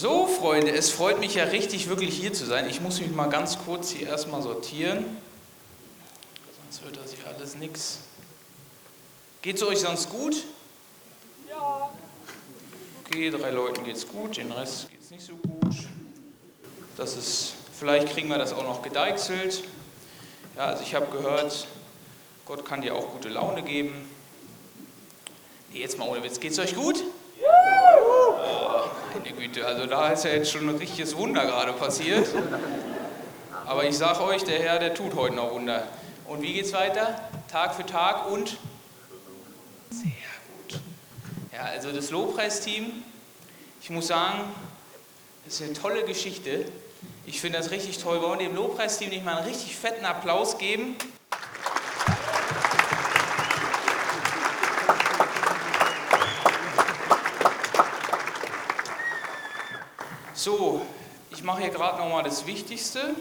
So, Freunde, es freut mich ja richtig, wirklich hier zu sein. Ich muss mich mal ganz kurz hier erstmal sortieren. Sonst wird das hier alles nichts. Geht es euch sonst gut? Ja. Okay, drei Leuten geht's gut, den Rest geht's nicht so gut. Das ist, vielleicht kriegen wir das auch noch gedeichselt. Ja, also ich habe gehört, Gott kann dir auch gute Laune geben. Nee, jetzt mal ohne Witz, geht's euch gut? Meine Güte, also da ist ja jetzt schon ein richtiges Wunder gerade passiert. Aber ich sage euch, der Herr, der tut heute noch Wunder. Und wie geht's weiter? Tag für Tag und? Sehr gut. Ja, also das Lobpreisteam, ich muss sagen, das ist eine tolle Geschichte. Ich finde das richtig toll. Wollen wir dem Lobpreisteam nicht mal einen richtig fetten Applaus geben? So, ich mache hier gerade nochmal das Wichtigste.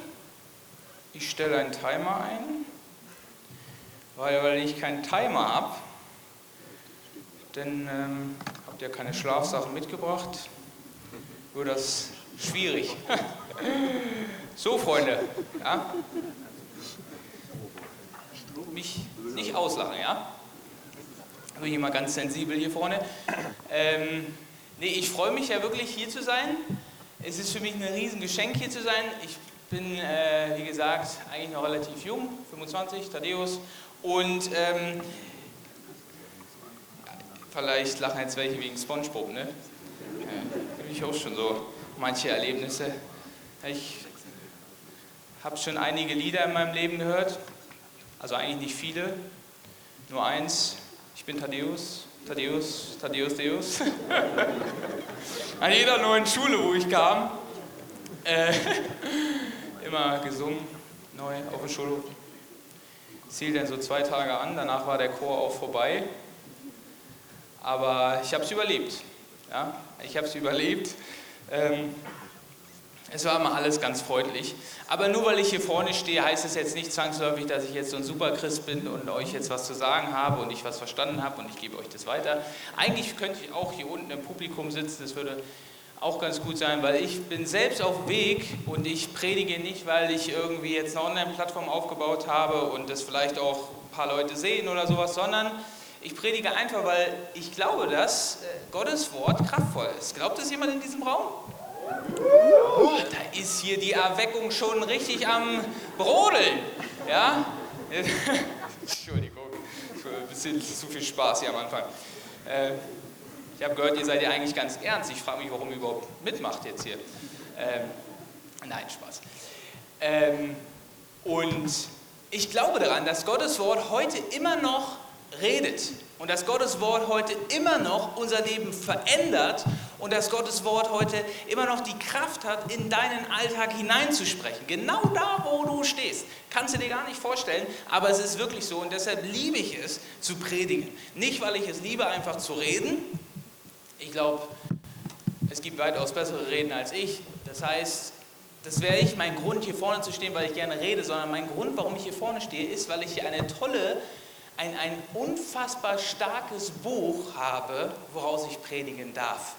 Ich stelle einen Timer ein, weil, weil ich keinen Timer habe, denn ähm, habt ihr keine Schlafsachen mitgebracht, wird das schwierig. so, Freunde, ja? mich nicht auslachen, ja? Bin ich mal ganz sensibel hier vorne. Ähm, nee, ich freue mich ja wirklich hier zu sein. Es ist für mich ein Riesengeschenk hier zu sein. Ich bin, äh, wie gesagt, eigentlich noch relativ jung, 25, Thaddeus. Und ähm, vielleicht lachen jetzt welche wegen Spongebob, ne? Äh, ich auch schon so manche Erlebnisse. Ich habe schon einige Lieder in meinem Leben gehört, also eigentlich nicht viele, nur eins. Ich bin Thaddeus, Thaddeus, Thaddeus Deus. An jeder neuen Schule, wo ich kam, äh, immer gesungen, neu auf dem Schulhof. Hielt dann so zwei Tage an, danach war der Chor auch vorbei. Aber ich habe es überlebt. Ja? Ich habe es überlebt. Ähm, es war immer alles ganz freundlich. Aber nur weil ich hier vorne stehe, heißt es jetzt nicht zwangsläufig, dass ich jetzt so ein Superchrist bin und euch jetzt was zu sagen habe und ich was verstanden habe und ich gebe euch das weiter. Eigentlich könnte ich auch hier unten im Publikum sitzen, das würde auch ganz gut sein, weil ich bin selbst auf Weg und ich predige nicht, weil ich irgendwie jetzt eine Online-Plattform aufgebaut habe und das vielleicht auch ein paar Leute sehen oder sowas, sondern ich predige einfach, weil ich glaube, dass äh, Gottes Wort kraftvoll ist. Glaubt das jemand in diesem Raum? Da ist hier die Erweckung schon richtig am Brodeln. Ja? Entschuldigung, ein bisschen zu viel Spaß hier am Anfang. Äh, ich habe gehört, ihr seid ja eigentlich ganz ernst. Ich frage mich, warum ihr überhaupt mitmacht jetzt hier. Ähm, nein, Spaß. Ähm, und ich glaube daran, dass Gottes Wort heute immer noch redet und dass Gottes Wort heute immer noch unser Leben verändert und dass Gottes Wort heute immer noch die Kraft hat, in deinen Alltag hineinzusprechen. Genau da, wo du stehst. Kannst du dir gar nicht vorstellen, aber es ist wirklich so und deshalb liebe ich es zu predigen. Nicht, weil ich es liebe, einfach zu reden. Ich glaube, es gibt weitaus bessere Reden als ich. Das heißt, das wäre nicht mein Grund, hier vorne zu stehen, weil ich gerne rede, sondern mein Grund, warum ich hier vorne stehe, ist, weil ich hier eine tolle ein, ein unfassbar starkes Buch habe, woraus ich predigen darf.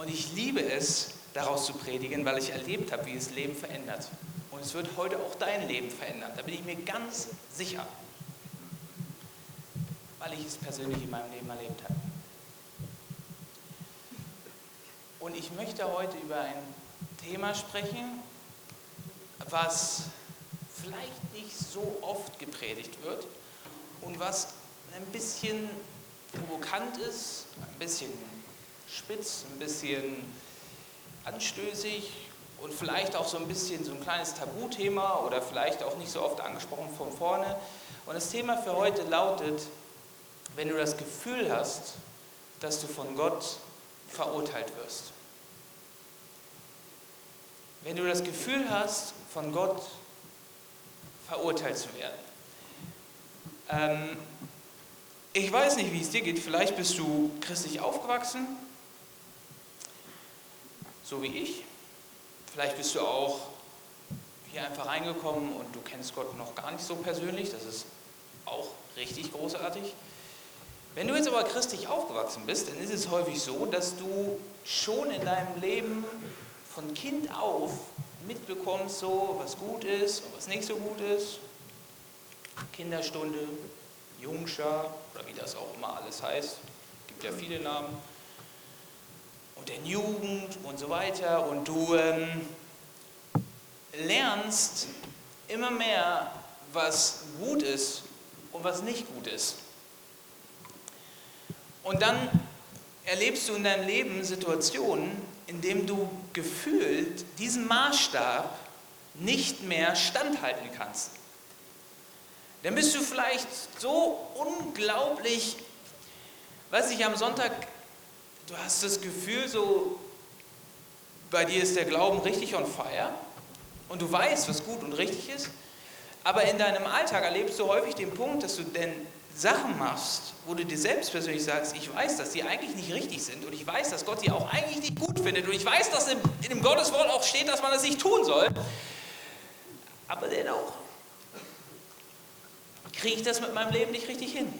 Und ich liebe es, daraus zu predigen, weil ich erlebt habe, wie es Leben verändert. Und es wird heute auch dein Leben verändern. Da bin ich mir ganz sicher. Weil ich es persönlich in meinem Leben erlebt habe. Und ich möchte heute über ein Thema sprechen, was vielleicht nicht so oft gepredigt wird, und was ein bisschen provokant ist, ein bisschen spitz, ein bisschen anstößig und vielleicht auch so ein bisschen so ein kleines Tabuthema oder vielleicht auch nicht so oft angesprochen von vorne. Und das Thema für heute lautet, wenn du das Gefühl hast, dass du von Gott verurteilt wirst. Wenn du das Gefühl hast, von Gott verurteilt zu werden. Ähm, ich weiß nicht, wie es dir geht. Vielleicht bist du christlich aufgewachsen, so wie ich. Vielleicht bist du auch hier einfach reingekommen und du kennst Gott noch gar nicht so persönlich. Das ist auch richtig großartig. Wenn du jetzt aber christlich aufgewachsen bist, dann ist es häufig so, dass du schon in deinem Leben von Kind auf mitbekommst, so was gut ist und was nicht so gut ist. Kinderstunde, Jungschar oder wie das auch immer alles heißt. Gibt ja viele Namen. Und der Jugend und so weiter. Und du ähm, lernst immer mehr, was gut ist und was nicht gut ist. Und dann erlebst du in deinem Leben Situationen, in denen du gefühlt diesen Maßstab nicht mehr standhalten kannst. Dann bist du vielleicht so unglaublich, weiß ich, am Sonntag, du hast das Gefühl, so bei dir ist der Glauben richtig on fire und du weißt, was gut und richtig ist, aber in deinem Alltag erlebst du häufig den Punkt, dass du denn Sachen machst, wo du dir selbst persönlich sagst, ich weiß, dass die eigentlich nicht richtig sind und ich weiß, dass Gott die auch eigentlich nicht gut findet und ich weiß, dass in dem Gotteswort auch steht, dass man das nicht tun soll, aber dennoch kriege ich das mit meinem Leben nicht richtig hin.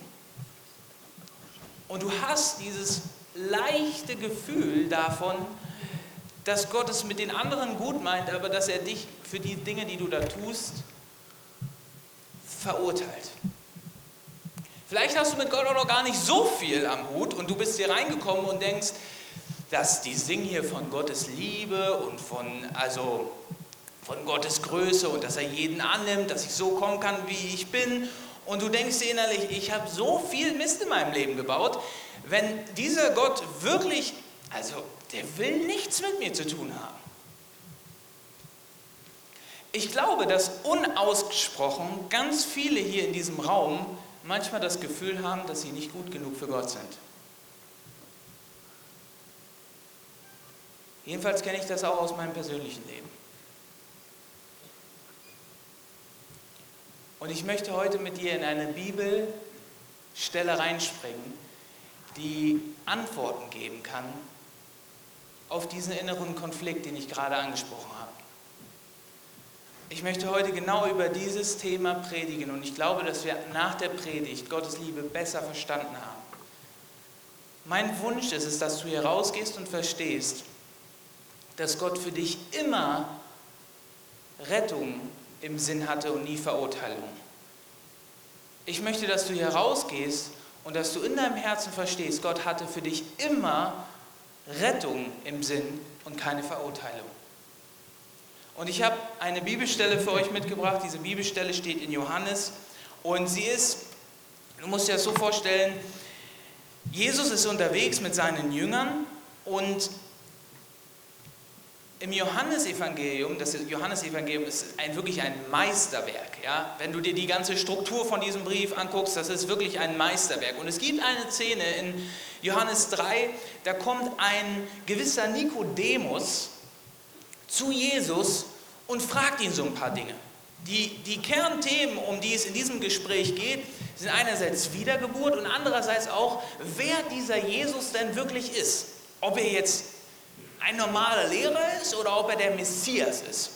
Und du hast dieses leichte Gefühl davon, dass Gott es mit den anderen gut meint, aber dass er dich für die Dinge, die du da tust, verurteilt. Vielleicht hast du mit Gott auch noch gar nicht so viel am Hut und du bist hier reingekommen und denkst, dass die singen hier von Gottes Liebe und von, also von Gottes Größe und dass er jeden annimmt, dass ich so kommen kann, wie ich bin. Und du denkst dir innerlich, ich habe so viel Mist in meinem Leben gebaut. Wenn dieser Gott wirklich, also der will nichts mit mir zu tun haben. Ich glaube, dass unausgesprochen ganz viele hier in diesem Raum manchmal das Gefühl haben, dass sie nicht gut genug für Gott sind. Jedenfalls kenne ich das auch aus meinem persönlichen Leben. Und ich möchte heute mit dir in eine Bibelstelle reinspringen, die Antworten geben kann auf diesen inneren Konflikt, den ich gerade angesprochen habe. Ich möchte heute genau über dieses Thema predigen und ich glaube, dass wir nach der Predigt Gottes Liebe besser verstanden haben. Mein Wunsch ist es, dass du hier rausgehst und verstehst, dass Gott für dich immer Rettung im Sinn hatte und nie Verurteilung. Ich möchte, dass du hier rausgehst und dass du in deinem Herzen verstehst, Gott hatte für dich immer Rettung im Sinn und keine Verurteilung. Und ich habe eine Bibelstelle für euch mitgebracht. Diese Bibelstelle steht in Johannes und sie ist, du musst dir das so vorstellen, Jesus ist unterwegs mit seinen Jüngern und im Johannesevangelium, das Johannesevangelium ist ein, wirklich ein Meisterwerk. Ja? Wenn du dir die ganze Struktur von diesem Brief anguckst, das ist wirklich ein Meisterwerk. Und es gibt eine Szene in Johannes 3, da kommt ein gewisser Nikodemus zu Jesus und fragt ihn so ein paar Dinge. Die, die Kernthemen, um die es in diesem Gespräch geht, sind einerseits Wiedergeburt und andererseits auch, wer dieser Jesus denn wirklich ist. Ob er jetzt ein normaler Lehrer ist oder ob er der Messias ist.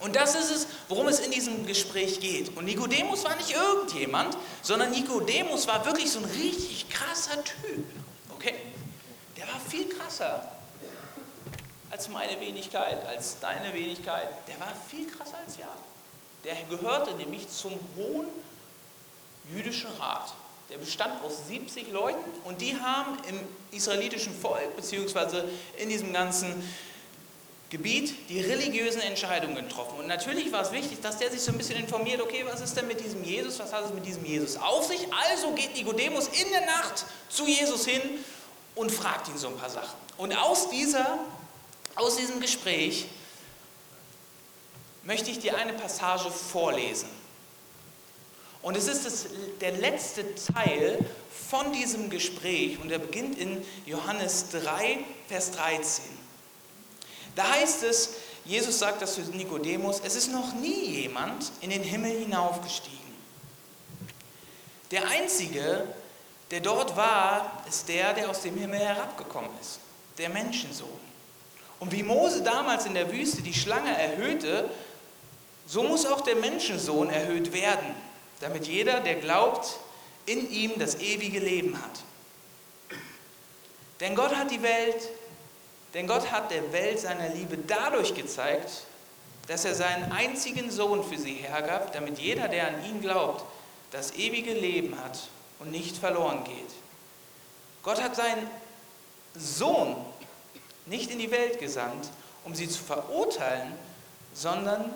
Und das ist es, worum es in diesem Gespräch geht. Und Nikodemus war nicht irgendjemand, sondern Nikodemus war wirklich so ein richtig krasser Typ. Okay? Der war viel krasser als meine Wenigkeit, als deine Wenigkeit. Der war viel krasser als ja. Der gehörte nämlich zum hohen jüdischen Rat. Der bestand aus 70 Leuten und die haben im israelitischen Volk, beziehungsweise in diesem ganzen Gebiet, die religiösen Entscheidungen getroffen. Und natürlich war es wichtig, dass der sich so ein bisschen informiert, okay, was ist denn mit diesem Jesus, was hat es mit diesem Jesus auf sich? Also geht Nikodemus in der Nacht zu Jesus hin und fragt ihn so ein paar Sachen. Und aus dieser aus diesem Gespräch möchte ich dir eine Passage vorlesen. Und es ist das, der letzte Teil von diesem Gespräch und er beginnt in Johannes 3, Vers 13. Da heißt es, Jesus sagt das zu Nikodemus, es ist noch nie jemand in den Himmel hinaufgestiegen. Der Einzige, der dort war, ist der, der aus dem Himmel herabgekommen ist, der Menschensohn. Und wie Mose damals in der Wüste die Schlange erhöhte, so muss auch der Menschensohn erhöht werden, damit jeder, der glaubt, in ihm das ewige Leben hat. Denn Gott hat die Welt, denn Gott hat der Welt seine Liebe dadurch gezeigt, dass er seinen einzigen Sohn für sie hergab, damit jeder, der an ihn glaubt, das ewige Leben hat und nicht verloren geht. Gott hat seinen Sohn nicht in die Welt gesandt, um sie zu verurteilen, sondern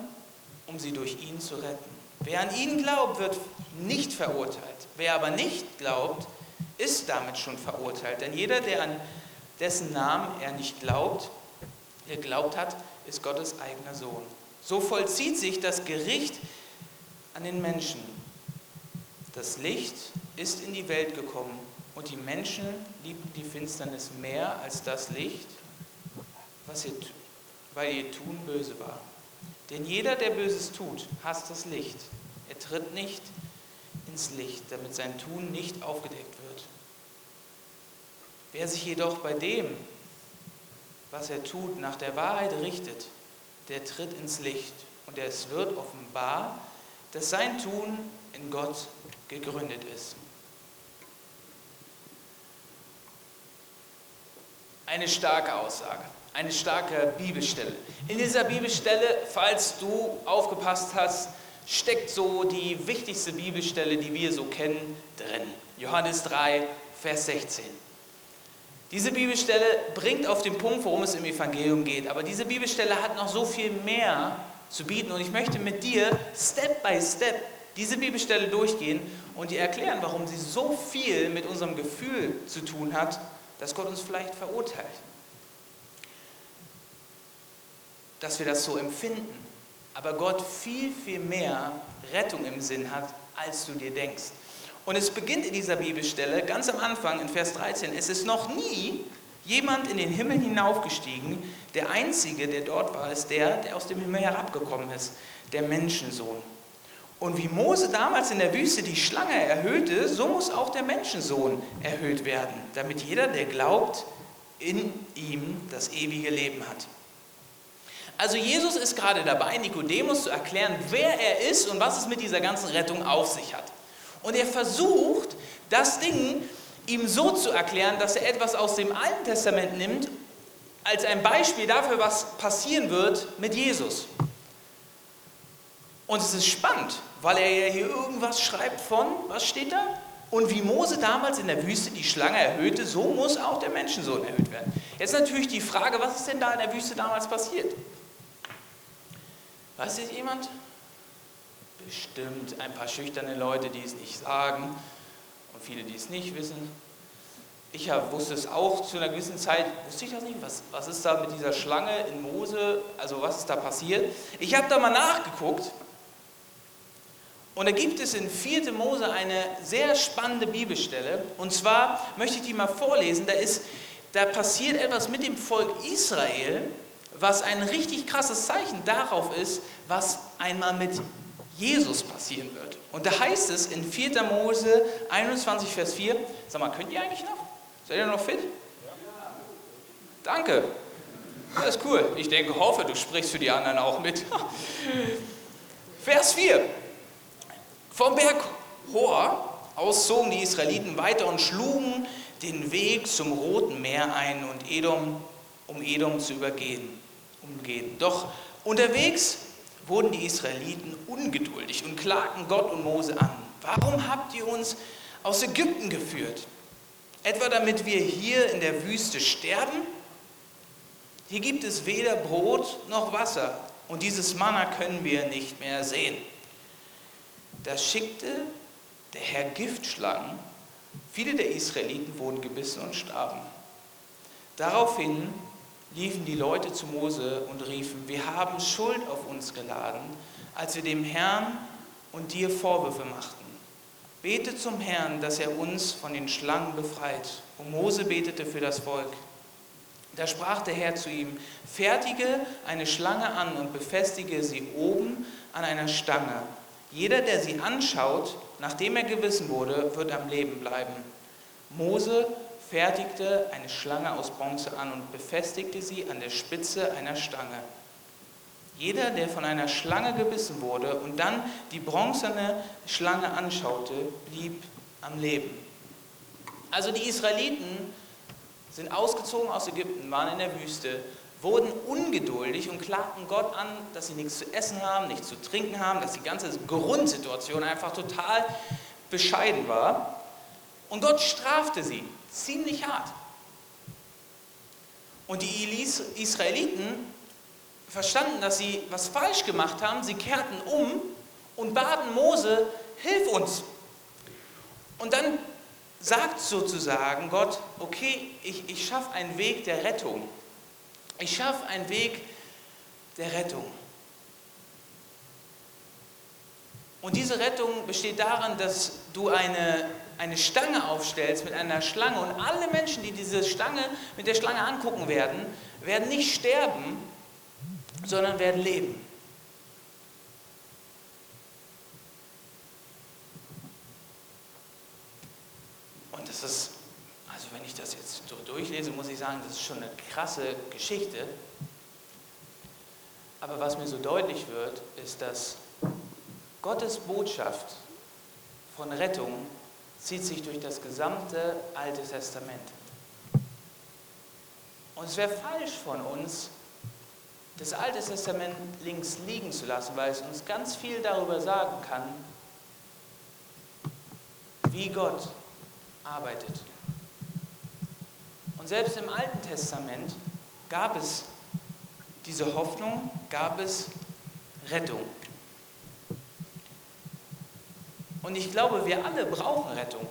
um sie durch ihn zu retten. Wer an ihn glaubt, wird nicht verurteilt. Wer aber nicht glaubt, ist damit schon verurteilt. Denn jeder, der an dessen Namen er nicht glaubt, geglaubt hat, ist Gottes eigener Sohn. So vollzieht sich das Gericht an den Menschen. Das Licht ist in die Welt gekommen und die Menschen liebten die Finsternis mehr als das Licht, was ihr, weil ihr Tun böse war. Denn jeder, der Böses tut, hasst das Licht. Er tritt nicht ins Licht, damit sein Tun nicht aufgedeckt wird. Wer sich jedoch bei dem, was er tut, nach der Wahrheit richtet, der tritt ins Licht und es wird offenbar, dass sein Tun in Gott gegründet ist. Eine starke Aussage, eine starke Bibelstelle. In dieser Bibelstelle, falls du aufgepasst hast, steckt so die wichtigste Bibelstelle, die wir so kennen, drin. Johannes 3, Vers 16. Diese Bibelstelle bringt auf den Punkt, worum es im Evangelium geht. Aber diese Bibelstelle hat noch so viel mehr zu bieten. Und ich möchte mit dir Step by Step diese Bibelstelle durchgehen und dir erklären, warum sie so viel mit unserem Gefühl zu tun hat, dass Gott uns vielleicht verurteilt. Dass wir das so empfinden. Aber Gott viel, viel mehr Rettung im Sinn hat, als du dir denkst. Und es beginnt in dieser Bibelstelle ganz am Anfang in Vers 13. Es ist noch nie jemand in den Himmel hinaufgestiegen. Der Einzige, der dort war, ist der, der aus dem Himmel herabgekommen ist, der Menschensohn. Und wie Mose damals in der Wüste die Schlange erhöhte, so muss auch der Menschensohn erhöht werden, damit jeder, der glaubt, in ihm das ewige Leben hat. Also Jesus ist gerade dabei, Nikodemus zu erklären, wer er ist und was es mit dieser ganzen Rettung auf sich hat. Und er versucht, das Ding ihm so zu erklären, dass er etwas aus dem Alten Testament nimmt, als ein Beispiel dafür, was passieren wird mit Jesus. Und es ist spannend, weil er ja hier irgendwas schreibt von, was steht da? Und wie Mose damals in der Wüste die Schlange erhöhte, so muss auch der Menschensohn erhöht werden. Jetzt natürlich die Frage, was ist denn da in der Wüste damals passiert? Weiß jetzt jemand? bestimmt ein paar schüchterne Leute, die es nicht sagen und viele, die es nicht wissen. Ich wusste es auch zu einer gewissen Zeit, wusste ich das nicht, was, was ist da mit dieser Schlange in Mose, also was ist da passiert. Ich habe da mal nachgeguckt und da gibt es in 4. Mose eine sehr spannende Bibelstelle und zwar möchte ich die mal vorlesen, da, ist, da passiert etwas mit dem Volk Israel, was ein richtig krasses Zeichen darauf ist, was einmal mit Jesus passieren wird. Und da heißt es in 4. Mose 21, Vers 4, sag mal, könnt ihr eigentlich noch? Seid ihr noch fit? Danke. Das ist cool. Ich denke, hoffe, du sprichst für die anderen auch mit. Vers 4. Vom Berg Hor aus zogen die Israeliten weiter und schlugen den Weg zum Roten Meer ein und Edom, um Edom zu übergehen. Umgehen. Doch unterwegs wurden die Israeliten ungeduldig und klagten Gott und Mose an. Warum habt ihr uns aus Ägypten geführt? Etwa damit wir hier in der Wüste sterben? Hier gibt es weder Brot noch Wasser und dieses Manna können wir nicht mehr sehen. Da schickte der Herr Giftschlangen. Viele der Israeliten wurden gebissen und starben. Daraufhin liefen die Leute zu Mose und riefen, wir haben Schuld auf uns geladen, als wir dem Herrn und dir Vorwürfe machten. Bete zum Herrn, dass er uns von den Schlangen befreit. Und Mose betete für das Volk. Da sprach der Herr zu ihm, fertige eine Schlange an und befestige sie oben an einer Stange. Jeder, der sie anschaut, nachdem er gewissen wurde, wird am Leben bleiben. Mose fertigte eine Schlange aus Bronze an und befestigte sie an der Spitze einer Stange. Jeder, der von einer Schlange gebissen wurde und dann die bronzene Schlange anschaute, blieb am Leben. Also die Israeliten sind ausgezogen aus Ägypten, waren in der Wüste, wurden ungeduldig und klagten Gott an, dass sie nichts zu essen haben, nichts zu trinken haben, dass die ganze Grundsituation einfach total bescheiden war. Und Gott strafte sie ziemlich hart. Und die Israeliten verstanden, dass sie was falsch gemacht haben. Sie kehrten um und baten Mose, hilf uns. Und dann sagt sozusagen Gott, okay, ich, ich schaffe einen Weg der Rettung. Ich schaffe einen Weg der Rettung. Und diese Rettung besteht darin, dass du eine, eine Stange aufstellst mit einer Schlange und alle Menschen, die diese Stange mit der Schlange angucken werden, werden nicht sterben, sondern werden leben. Und das ist, also wenn ich das jetzt so durchlese, muss ich sagen, das ist schon eine krasse Geschichte. Aber was mir so deutlich wird, ist, dass Gottes Botschaft von Rettung zieht sich durch das gesamte Alte Testament. Und es wäre falsch von uns, das Alte Testament links liegen zu lassen, weil es uns ganz viel darüber sagen kann, wie Gott arbeitet. Und selbst im Alten Testament gab es diese Hoffnung, gab es Rettung. Und ich glaube, wir alle brauchen Rettung.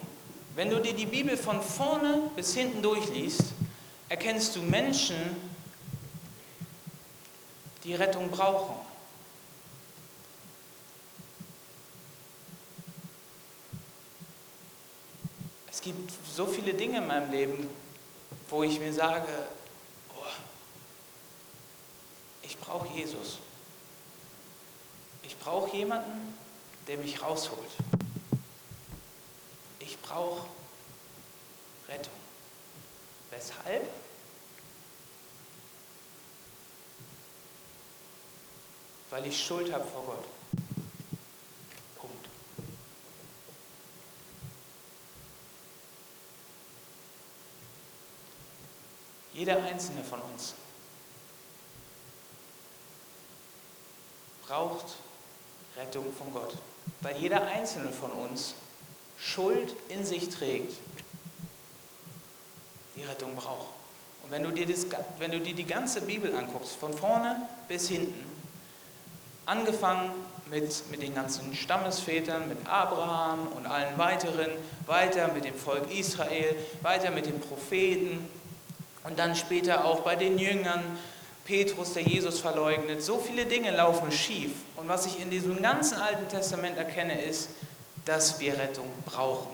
Wenn du dir die Bibel von vorne bis hinten durchliest, erkennst du Menschen, die Rettung brauchen. Es gibt so viele Dinge in meinem Leben, wo ich mir sage, oh, ich brauche Jesus. Ich brauche jemanden, der mich rausholt. Ich brauche Rettung. Weshalb? Weil ich Schuld habe vor Gott. Punkt. Jeder einzelne von uns braucht Rettung von Gott, weil jeder einzelne von uns Schuld in sich trägt, die Rettung braucht. Und wenn du dir, das, wenn du dir die ganze Bibel anguckst, von vorne bis hinten, angefangen mit, mit den ganzen Stammesvätern, mit Abraham und allen weiteren, weiter mit dem Volk Israel, weiter mit den Propheten und dann später auch bei den Jüngern, Petrus, der Jesus verleugnet. So viele Dinge laufen schief. Und was ich in diesem ganzen Alten Testament erkenne, ist, dass wir Rettung brauchen.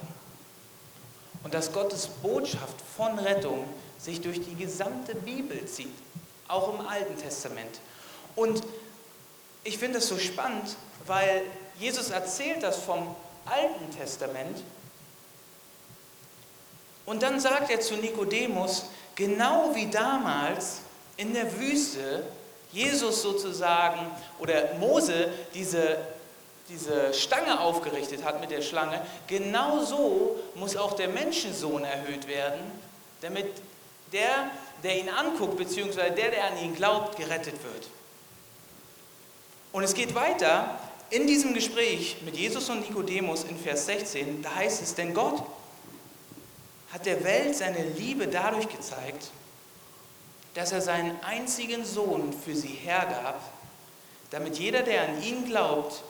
Und dass Gottes Botschaft von Rettung sich durch die gesamte Bibel zieht, auch im Alten Testament. Und ich finde das so spannend, weil Jesus erzählt das vom Alten Testament und dann sagt er zu Nikodemus, genau wie damals in der Wüste Jesus sozusagen oder Mose diese diese Stange aufgerichtet hat mit der Schlange, genauso muss auch der Menschensohn erhöht werden, damit der, der ihn anguckt, beziehungsweise der, der an ihn glaubt, gerettet wird. Und es geht weiter in diesem Gespräch mit Jesus und Nikodemus in Vers 16, da heißt es, denn Gott hat der Welt seine Liebe dadurch gezeigt, dass er seinen einzigen Sohn für sie hergab, damit jeder, der an ihn glaubt,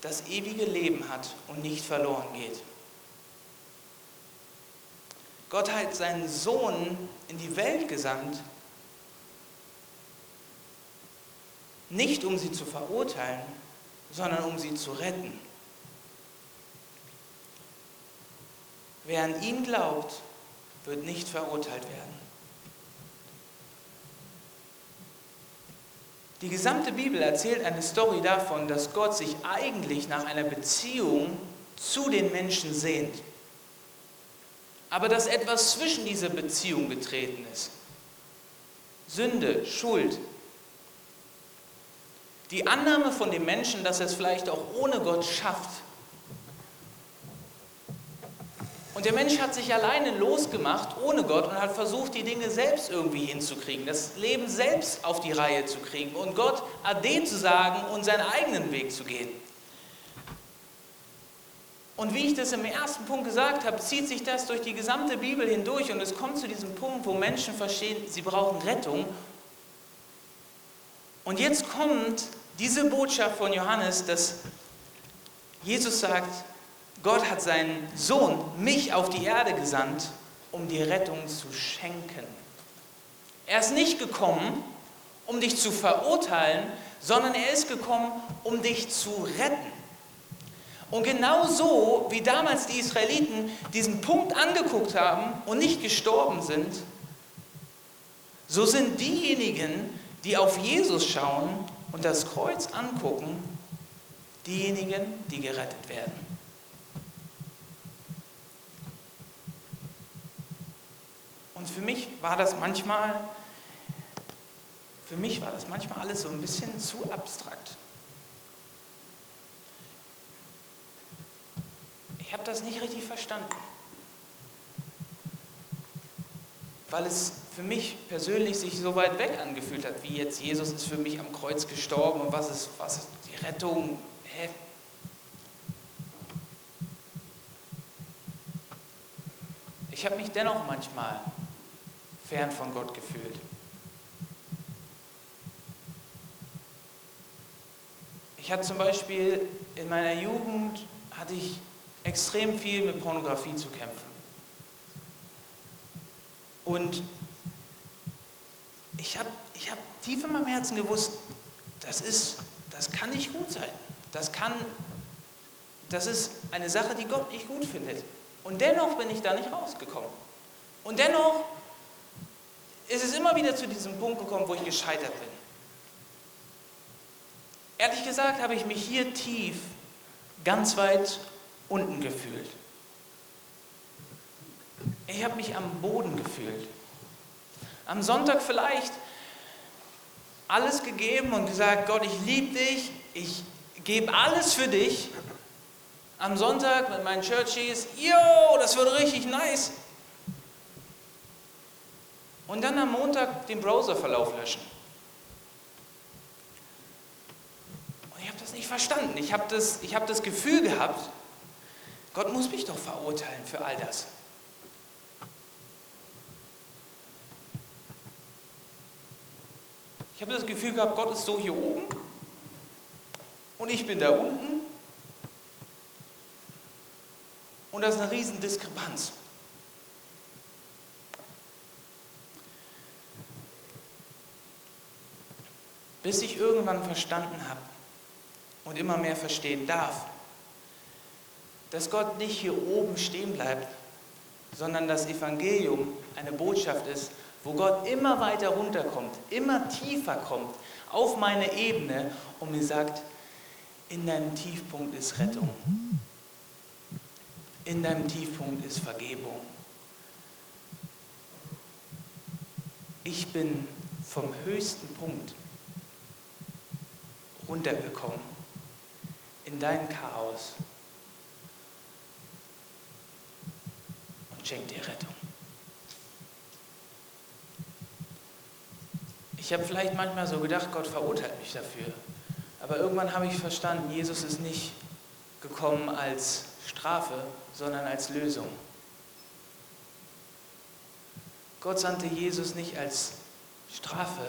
das ewige Leben hat und nicht verloren geht. Gott hat seinen Sohn in die Welt gesandt, nicht um sie zu verurteilen, sondern um sie zu retten. Wer an ihn glaubt, wird nicht verurteilt werden. Die gesamte Bibel erzählt eine Story davon, dass Gott sich eigentlich nach einer Beziehung zu den Menschen sehnt. Aber dass etwas zwischen dieser Beziehung getreten ist. Sünde, Schuld. Die Annahme von dem Menschen, dass er es vielleicht auch ohne Gott schafft. Und der Mensch hat sich alleine losgemacht, ohne Gott, und hat versucht, die Dinge selbst irgendwie hinzukriegen, das Leben selbst auf die Reihe zu kriegen und Gott Ade zu sagen und seinen eigenen Weg zu gehen. Und wie ich das im ersten Punkt gesagt habe, zieht sich das durch die gesamte Bibel hindurch und es kommt zu diesem Punkt, wo Menschen verstehen, sie brauchen Rettung. Und jetzt kommt diese Botschaft von Johannes, dass Jesus sagt, Gott hat seinen Sohn, mich, auf die Erde gesandt, um die Rettung zu schenken. Er ist nicht gekommen, um dich zu verurteilen, sondern er ist gekommen, um dich zu retten. Und genau so, wie damals die Israeliten diesen Punkt angeguckt haben und nicht gestorben sind, so sind diejenigen, die auf Jesus schauen und das Kreuz angucken, diejenigen, die gerettet werden. Und für mich war das manchmal, für mich war das manchmal alles so ein bisschen zu abstrakt. Ich habe das nicht richtig verstanden. Weil es für mich persönlich sich so weit weg angefühlt hat, wie jetzt Jesus ist für mich am Kreuz gestorben und was ist, was ist die Rettung? Hä? Ich habe mich dennoch manchmal fern von Gott gefühlt. Ich hatte zum Beispiel in meiner Jugend hatte ich extrem viel mit Pornografie zu kämpfen. Und ich habe ich hab tief in meinem Herzen gewusst, das ist, das kann nicht gut sein. Das kann, das ist eine Sache, die Gott nicht gut findet. Und dennoch bin ich da nicht rausgekommen. Und dennoch ist es immer wieder zu diesem Punkt gekommen, wo ich gescheitert bin. Ehrlich gesagt habe ich mich hier tief ganz weit unten gefühlt. Ich habe mich am Boden gefühlt. Am Sonntag vielleicht alles gegeben und gesagt, Gott, ich liebe dich, ich gebe alles für dich. Am Sonntag mit meinen Churchies, yo, das wird richtig nice. Und dann am Montag den Browserverlauf löschen. Und ich habe das nicht verstanden. Ich habe das, hab das Gefühl gehabt, Gott muss mich doch verurteilen für all das. Ich habe das Gefühl gehabt, Gott ist so hier oben und ich bin da unten. Und das ist eine riesen Bis ich irgendwann verstanden habe und immer mehr verstehen darf, dass Gott nicht hier oben stehen bleibt, sondern das Evangelium eine Botschaft ist, wo Gott immer weiter runterkommt, immer tiefer kommt auf meine Ebene und mir sagt, in deinem Tiefpunkt ist Rettung. In deinem Tiefpunkt ist Vergebung. Ich bin vom höchsten Punkt runtergekommen in dein Chaos und schenkt dir Rettung. Ich habe vielleicht manchmal so gedacht, Gott verurteilt mich dafür. Aber irgendwann habe ich verstanden, Jesus ist nicht gekommen als Strafe, sondern als Lösung. Gott sandte Jesus nicht als Strafe,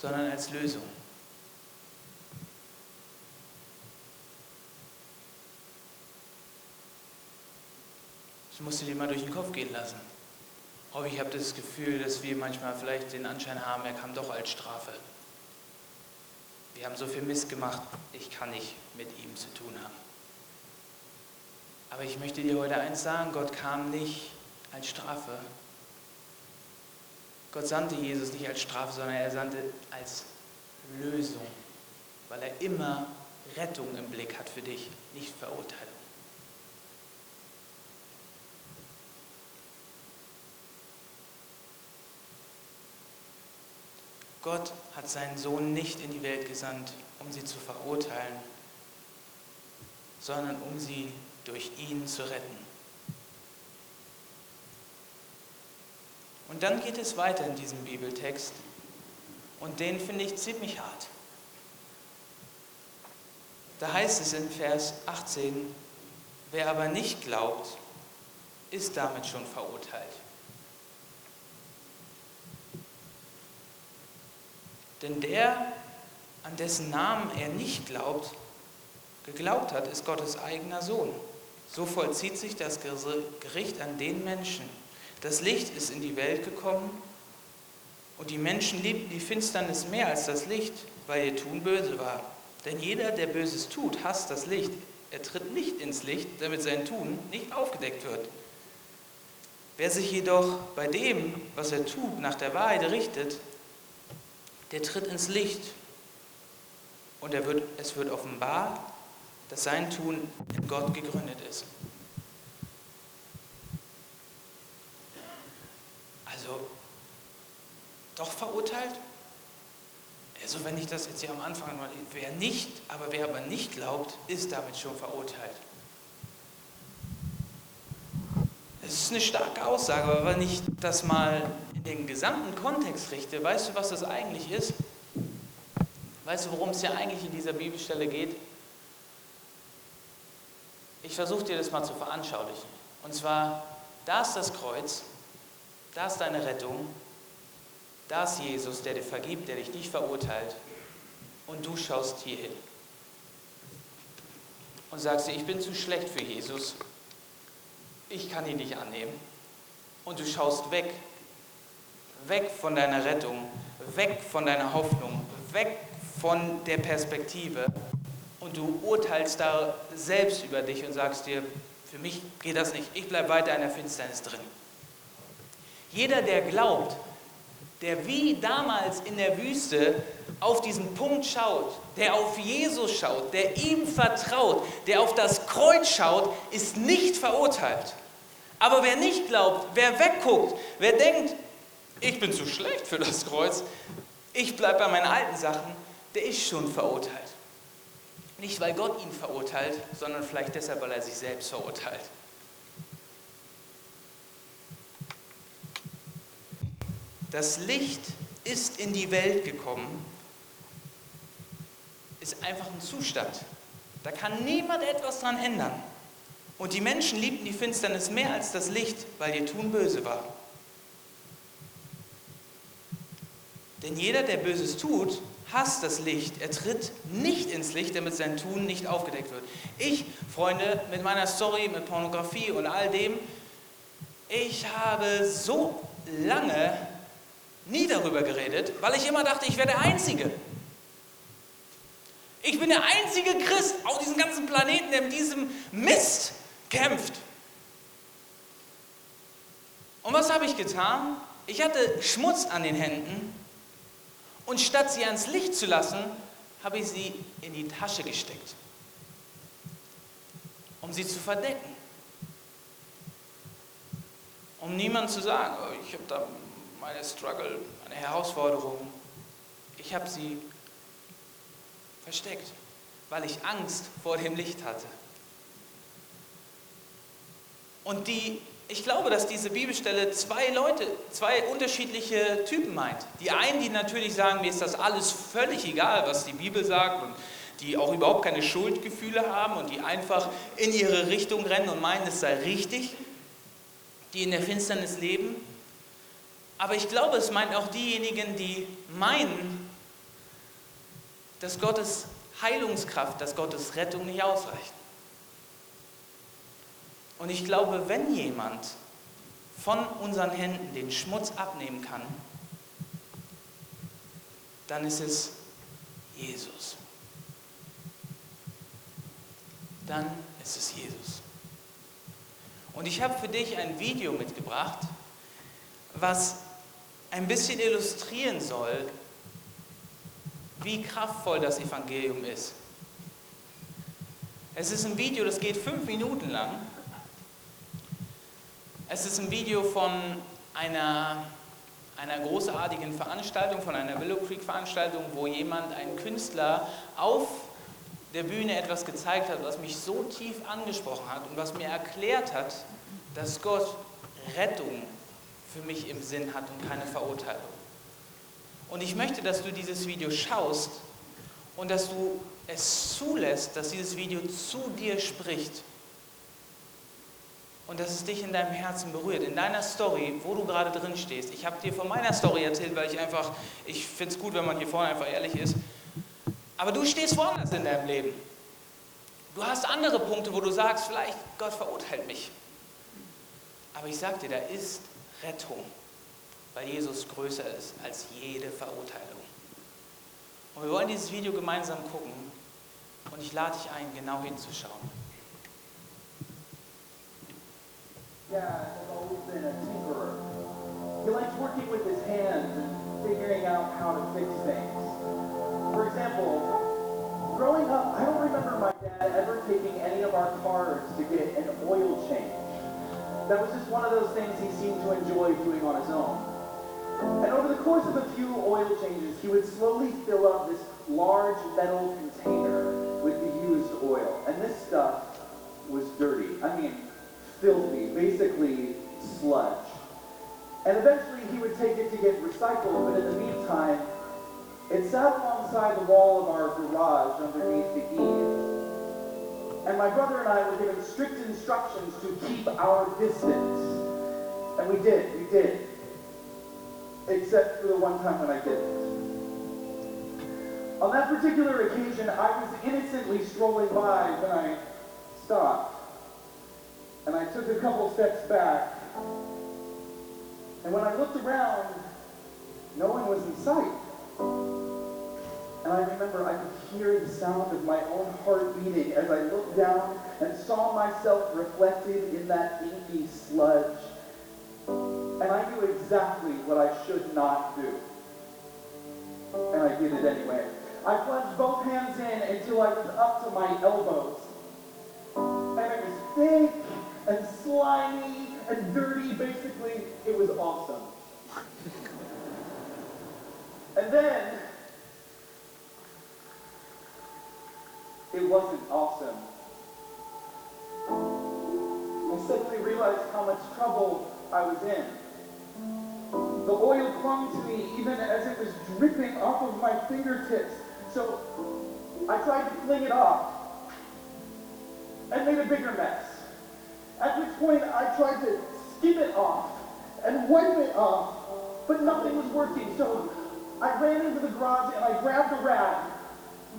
sondern als Lösung. Das musst du dir mal durch den Kopf gehen lassen. Aber ich habe das Gefühl, dass wir manchmal vielleicht den Anschein haben, er kam doch als Strafe. Wir haben so viel Mist gemacht, ich kann nicht mit ihm zu tun haben. Aber ich möchte dir heute eins sagen, Gott kam nicht als Strafe. Gott sandte Jesus nicht als Strafe, sondern er sandte als Lösung, weil er immer Rettung im Blick hat für dich, nicht Verurteilung. Gott hat seinen Sohn nicht in die Welt gesandt, um sie zu verurteilen, sondern um sie durch ihn zu retten. Und dann geht es weiter in diesem Bibeltext und den finde ich ziemlich hart. Da heißt es in Vers 18, wer aber nicht glaubt, ist damit schon verurteilt. Denn der, an dessen Namen er nicht glaubt, geglaubt hat, ist Gottes eigener Sohn. So vollzieht sich das Gericht an den Menschen. Das Licht ist in die Welt gekommen und die Menschen liebten die Finsternis mehr als das Licht, weil ihr Tun böse war. Denn jeder, der Böses tut, hasst das Licht. Er tritt nicht ins Licht, damit sein Tun nicht aufgedeckt wird. Wer sich jedoch bei dem, was er tut, nach der Wahrheit richtet, der tritt ins Licht und wird, es wird offenbar, dass sein Tun in Gott gegründet ist. Also, doch verurteilt? Also wenn ich das jetzt hier am Anfang mal, wer nicht, aber wer aber nicht glaubt, ist damit schon verurteilt. Es ist eine starke Aussage, aber wenn ich das mal in den gesamten Kontext richte, weißt du, was das eigentlich ist? Weißt du, worum es ja eigentlich in dieser Bibelstelle geht? Ich versuche dir das mal zu veranschaulichen. Und zwar, da ist das Kreuz, da ist deine Rettung, da ist Jesus, der dir vergibt, der dich nicht verurteilt. Und du schaust hier hin. Und sagst dir, ich bin zu schlecht für Jesus. Ich kann ihn nicht annehmen. Und du schaust weg. Weg von deiner Rettung. Weg von deiner Hoffnung. Weg von der Perspektive. Und du urteilst da selbst über dich und sagst dir, für mich geht das nicht. Ich bleibe weiter in der Finsternis drin. Jeder, der glaubt, der wie damals in der Wüste auf diesen Punkt schaut, der auf Jesus schaut, der ihm vertraut, der auf das Kreuz schaut, ist nicht verurteilt. Aber wer nicht glaubt, wer wegguckt, wer denkt, ich bin zu schlecht für das Kreuz, ich bleibe bei meinen alten Sachen, der ist schon verurteilt. Nicht, weil Gott ihn verurteilt, sondern vielleicht deshalb, weil er sich selbst verurteilt. Das Licht ist in die Welt gekommen, ist einfach ein Zustand. Da kann niemand etwas dran ändern. Und die Menschen liebten die Finsternis mehr als das Licht, weil ihr Tun böse war. Denn jeder, der Böses tut, hasst das Licht. Er tritt nicht ins Licht, damit sein Tun nicht aufgedeckt wird. Ich, Freunde, mit meiner Story, mit Pornografie und all dem, ich habe so lange nie darüber geredet, weil ich immer dachte, ich wäre der Einzige. Ich bin der einzige Christ auf diesem ganzen Planeten, der mit diesem Mist kämpft. Und was habe ich getan? Ich hatte Schmutz an den Händen und statt sie ans Licht zu lassen, habe ich sie in die Tasche gesteckt, um sie zu verdecken. Um niemand zu sagen, oh, ich habe da meine Struggle, meine Herausforderung, ich habe sie versteckt, weil ich Angst vor dem Licht hatte. Und die, ich glaube, dass diese Bibelstelle zwei Leute, zwei unterschiedliche Typen meint. Die einen, die natürlich sagen, mir ist das alles völlig egal, was die Bibel sagt und die auch überhaupt keine Schuldgefühle haben und die einfach in ihre Richtung rennen und meinen, es sei richtig, die in der Finsternis leben. Aber ich glaube, es meint auch diejenigen, die meinen, dass Gottes Heilungskraft, dass Gottes Rettung nicht ausreicht. Und ich glaube, wenn jemand von unseren Händen den Schmutz abnehmen kann, dann ist es Jesus. Dann ist es Jesus. Und ich habe für dich ein Video mitgebracht, was ein bisschen illustrieren soll, wie kraftvoll das Evangelium ist. Es ist ein Video, das geht fünf Minuten lang. Es ist ein Video von einer, einer großartigen Veranstaltung, von einer Willow Creek Veranstaltung, wo jemand, ein Künstler, auf der Bühne etwas gezeigt hat, was mich so tief angesprochen hat und was mir erklärt hat, dass Gott Rettung für mich im Sinn hat und keine Verurteilung. Und ich möchte, dass du dieses Video schaust und dass du es zulässt, dass dieses Video zu dir spricht und dass es dich in deinem Herzen berührt, in deiner Story, wo du gerade drin stehst. Ich habe dir von meiner Story erzählt, weil ich einfach, ich finde es gut, wenn man hier vorne einfach ehrlich ist. Aber du stehst woanders in deinem Leben. Du hast andere Punkte, wo du sagst, vielleicht Gott verurteilt mich. Aber ich sage dir, da ist Rettung, weil Jesus größer ist als jede Verurteilung. Und wir wollen dieses Video gemeinsam gucken und ich lade dich ein, genau hinzuschauen. Dad has always been a tinkerer. He likes working with his hands and figuring out how to fix things. For example, growing up, I don't remember my dad ever taking any of our cars to get an oil change. That was just one of those things he seemed to enjoy doing on his own. And over the course of a few oil changes, he would slowly fill up this large metal container with the used oil. And this stuff was dirty. I mean, filthy, basically sludge. And eventually he would take it to get recycled, but in the meantime, it sat alongside the wall of our garage underneath the eaves. And my brother and I were given strict instructions to keep our distance. And we did, we did. Except for the one time when I didn't. On that particular occasion, I was innocently strolling by when I stopped and I took a couple steps back. And when I looked around, no one was in sight. And I remember I could hear the sound of my own heart beating as I looked down and saw myself reflected in that inky sludge. And I knew exactly what I should not do. And I did it anyway. I plunged both hands in until I was up to my elbows. And it was thick and slimy and dirty. Basically, it was awesome. and then, it wasn't awesome. I suddenly realized how much trouble I was in. The oil clung to me even as it was dripping off of my fingertips. So I tried to fling it off and made a bigger mess. At which point I tried to skim it off and wipe it off, but nothing was working. So I ran into the garage and I grabbed a rag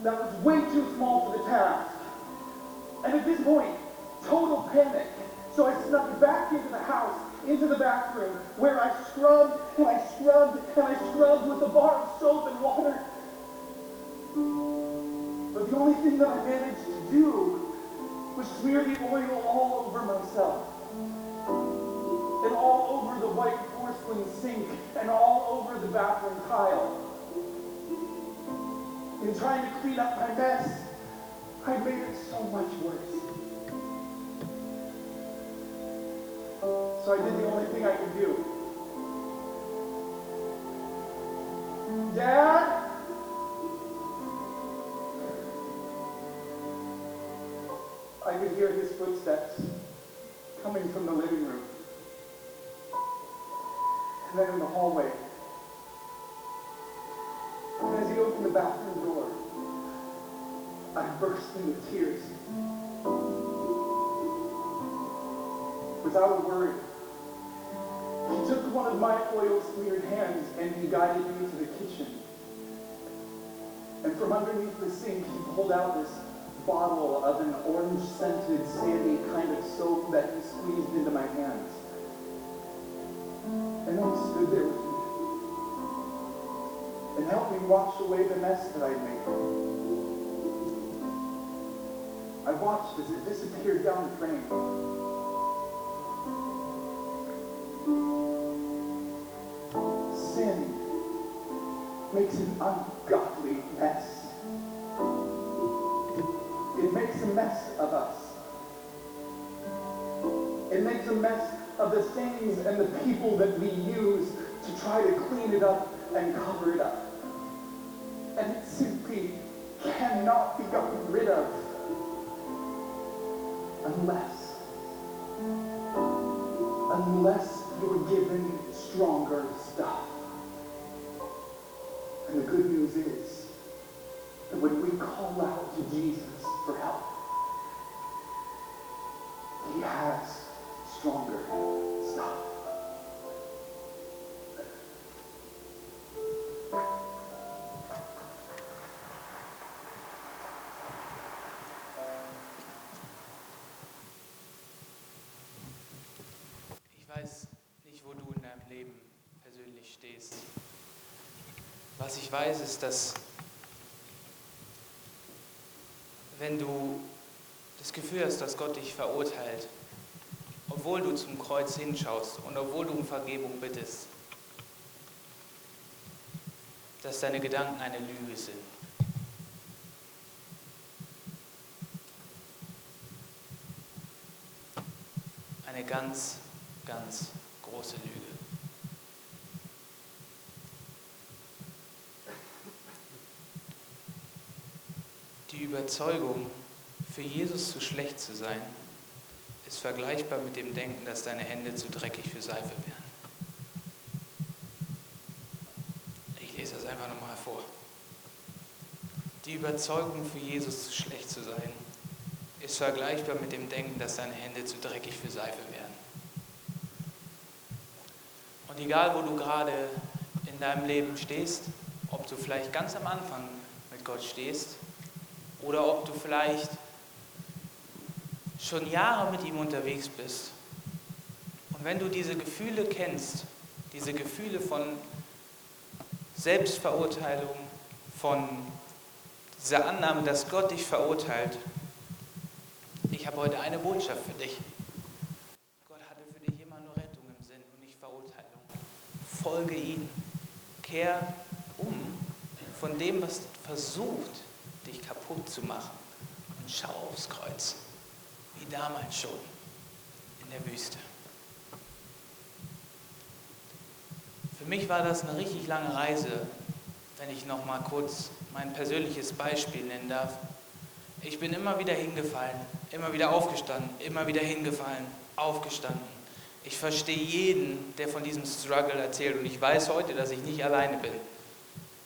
that was way too small for the task. And at this point, total panic. So I snuck back into the house, into the bathroom, where I scrubbed and I scrubbed and I scrubbed with a bar of soap and water. But the only thing that I managed to do was smear the oil all over myself. And all over the white porcelain sink and all over the bathroom tile. In trying to clean up my mess, I made it so much worse. So I did the only thing I could do. Dad? I could hear his footsteps coming from the living room. And then in the hallway. And as he opened the bathroom door, I burst into tears. Without a word, he took one of my oil smeared hands and he guided me to the kitchen. And from underneath the sink, he pulled out this bottle of an orange-scented, sandy kind of soap that he squeezed into my hands. And he stood there helped me wash away the mess that I'd made. I watched as it disappeared down the drain. Sin makes an ungodly mess. It makes a mess of us. It makes a mess of the things and the people that we use to try to clean it up and cover it up. Cannot be gotten rid of unless, unless you're given stronger stuff. And the good news is that when we call out to Jesus for help, he has stronger stuff. Leben persönlich stehst. Was ich weiß, ist, dass wenn du das Gefühl hast, dass Gott dich verurteilt, obwohl du zum Kreuz hinschaust und obwohl du um Vergebung bittest, dass deine Gedanken eine Lüge sind. Eine ganz, ganz große Lüge. Die Überzeugung, für Jesus zu schlecht zu sein, ist vergleichbar mit dem Denken, dass deine Hände zu dreckig für Seife wären. Ich lese das einfach nochmal vor. Die Überzeugung, für Jesus zu schlecht zu sein, ist vergleichbar mit dem Denken, dass deine Hände zu dreckig für Seife wären. Und egal, wo du gerade in deinem Leben stehst, ob du vielleicht ganz am Anfang mit Gott stehst oder ob du vielleicht schon Jahre mit ihm unterwegs bist. Und wenn du diese Gefühle kennst, diese Gefühle von Selbstverurteilung, von dieser Annahme, dass Gott dich verurteilt, ich habe heute eine Botschaft für dich. Gott hatte für dich immer nur Rettung im Sinn und nicht Verurteilung. Folge ihm. Kehr um von dem, was versucht, kaputt zu machen. Und schau aufs Kreuz. Wie damals schon in der Wüste. Für mich war das eine richtig lange Reise, wenn ich noch mal kurz mein persönliches Beispiel nennen darf. Ich bin immer wieder hingefallen, immer wieder aufgestanden, immer wieder hingefallen, aufgestanden. Ich verstehe jeden, der von diesem Struggle erzählt und ich weiß heute, dass ich nicht alleine bin.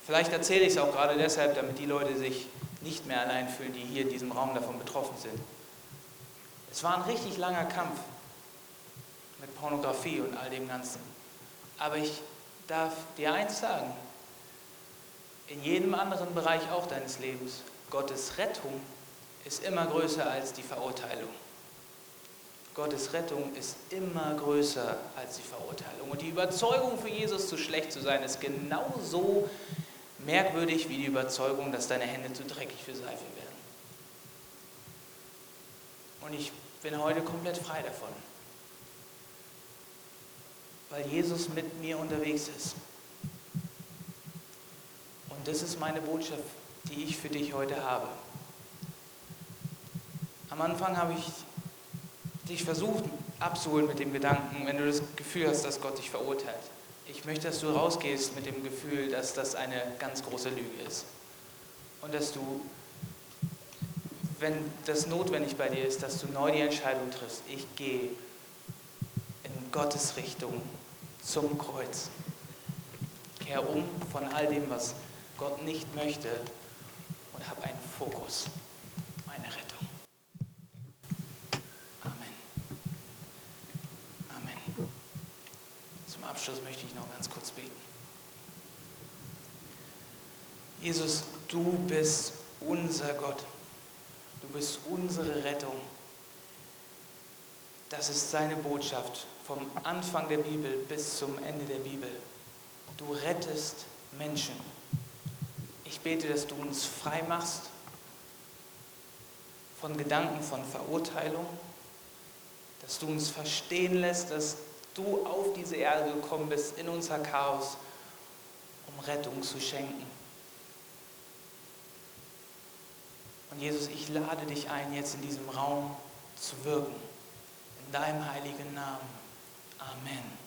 Vielleicht erzähle ich es auch gerade deshalb, damit die Leute sich nicht mehr allein fühlen, die hier in diesem Raum davon betroffen sind. Es war ein richtig langer Kampf mit Pornografie und all dem Ganzen. Aber ich darf dir eins sagen, in jedem anderen Bereich auch deines Lebens, Gottes Rettung ist immer größer als die Verurteilung. Gottes Rettung ist immer größer als die Verurteilung. Und die Überzeugung für Jesus zu schlecht zu sein, ist genauso merkwürdig wie die Überzeugung, dass deine Hände zu dreckig für Seife werden. Und ich bin heute komplett frei davon, weil Jesus mit mir unterwegs ist. Und das ist meine Botschaft, die ich für dich heute habe. Am Anfang habe ich dich versucht abzuholen mit dem Gedanken, wenn du das Gefühl hast, dass Gott dich verurteilt. Ich möchte, dass du rausgehst mit dem Gefühl, dass das eine ganz große Lüge ist. Und dass du, wenn das notwendig bei dir ist, dass du neu die Entscheidung triffst, ich gehe in Gottes Richtung zum Kreuz. Kehr um von all dem, was Gott nicht möchte und habe einen Fokus, meine Rettung. Amen. Amen. Zum Abschluss möchte ich noch ganz kurz beten. Jesus, du bist unser Gott. Du bist unsere Rettung. Das ist seine Botschaft vom Anfang der Bibel bis zum Ende der Bibel. Du rettest Menschen. Ich bete, dass du uns frei machst von Gedanken von Verurteilung, dass du uns verstehen lässt, dass du auf diese Erde gekommen bist, in unser Chaos, um Rettung zu schenken. Und Jesus, ich lade dich ein, jetzt in diesem Raum zu wirken. In deinem heiligen Namen. Amen.